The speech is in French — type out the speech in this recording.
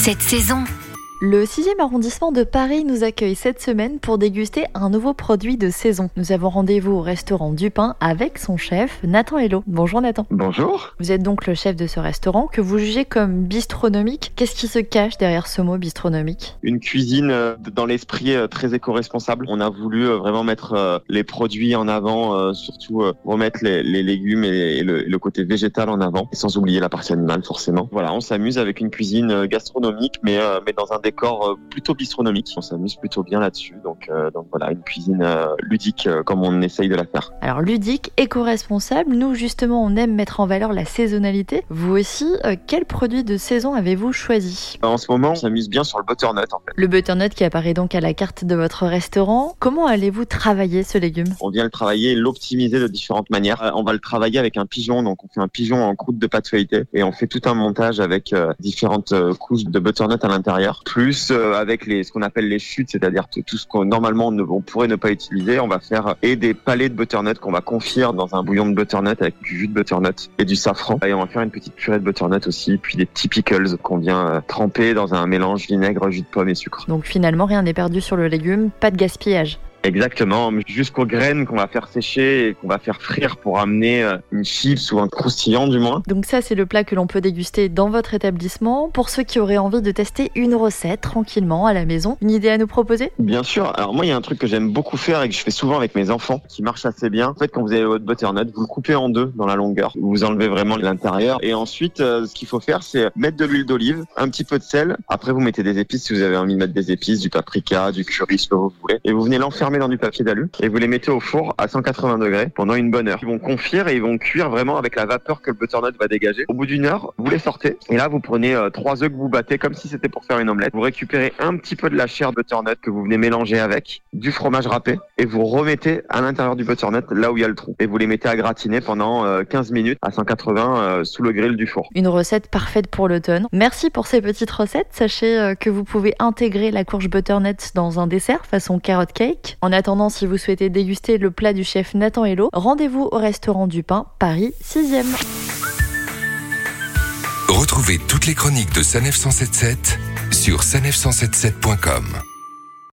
cette saison. Le 6e arrondissement de Paris nous accueille cette semaine pour déguster un nouveau produit de saison. Nous avons rendez-vous au restaurant du Pain avec son chef, Nathan Hello. Bonjour Nathan. Bonjour. Vous êtes donc le chef de ce restaurant que vous jugez comme bistronomique. Qu'est-ce qui se cache derrière ce mot bistronomique? Une cuisine euh, dans l'esprit euh, très éco-responsable. On a voulu euh, vraiment mettre les produits en avant, surtout remettre les, légumes et le, le, côté végétal en avant, sans oublier la partie animale forcément. Voilà, on s'amuse avec une cuisine gastronomique, mais, mais dans un décor euh, plutôt bistronomique. On s'amuse plutôt bien là-dessus. Donc, euh, donc voilà, une cuisine euh, ludique comme on essaye de la faire. Alors ludique, éco-responsable, nous justement on aime mettre en valeur la saisonnalité. Vous aussi, quel produit de saison avez-vous choisi? En ce moment, on s'amuse bien sur le butternut en fait. Le butternut qui apparaît donc à la carte de votre restaurant. Comment allez-vous travailler ce légume? On vient le travailler, l'optimiser de différentes manières. On va le travailler avec un pigeon, donc on fait un pigeon en croûte de pâte feuilletée et on fait tout un montage avec différentes couches de butternut à l'intérieur plus euh, avec ce qu'on appelle les chutes, c'est-à-dire tout ce qu'on normalement on pourrait ne pas utiliser, on va faire et des palets de butternut qu'on va confire dans un bouillon de butternut avec du jus de butternut et du safran. Et on va faire une petite purée de butternut aussi, puis des petits pickles qu'on vient euh, tremper dans un mélange vinaigre, jus de pomme et sucre. Donc finalement rien n'est perdu sur le légume, pas de gaspillage. Exactement, jusqu'aux graines qu'on va faire sécher et qu'on va faire frire pour amener euh, une chips ou un croustillant du moins. Donc ça c'est le plat que l'on peut déguster dans votre établissement. Pour ceux qui auraient envie de tester une recette tranquillement à la maison, une idée à nous proposer? Bien sûr, alors moi il y a un truc que j'aime beaucoup faire et que je fais souvent avec mes enfants qui marche assez bien. En fait quand vous avez votre butternut, vous le coupez en deux dans la longueur. Vous enlevez vraiment l'intérieur et ensuite euh, ce qu'il faut faire c'est mettre de l'huile d'olive, un petit peu de sel. Après vous mettez des épices si vous avez envie de mettre des épices, du paprika, du curry, ce que vous voulez. Et vous venez l'enfermer dans du papier d'alu et vous les mettez au four à 180 degrés pendant une bonne heure. Ils vont confire et ils vont cuire vraiment avec la vapeur que le butternut va dégager. Au bout d'une heure, vous les sortez et là vous prenez euh, trois œufs que vous battez comme si c'était pour faire une omelette. Vous récupérez un petit peu de la chair butternut que vous venez mélanger avec du fromage râpé et vous remettez à l'intérieur du butternut là où il y a le trou et vous les mettez à gratiner pendant 15 euh, minutes à 180 euh, sous le grill du four. Une recette parfaite pour l'automne. Merci pour ces petites recettes. Sachez que vous pouvez intégrer la courge butternut dans un dessert façon carrot cake. En attendant, si vous souhaitez déguster le plat du chef Nathan Hello, rendez-vous au restaurant du Pain, Paris 6e. Retrouvez toutes les chroniques de Sanef 177 sur sanef177.com.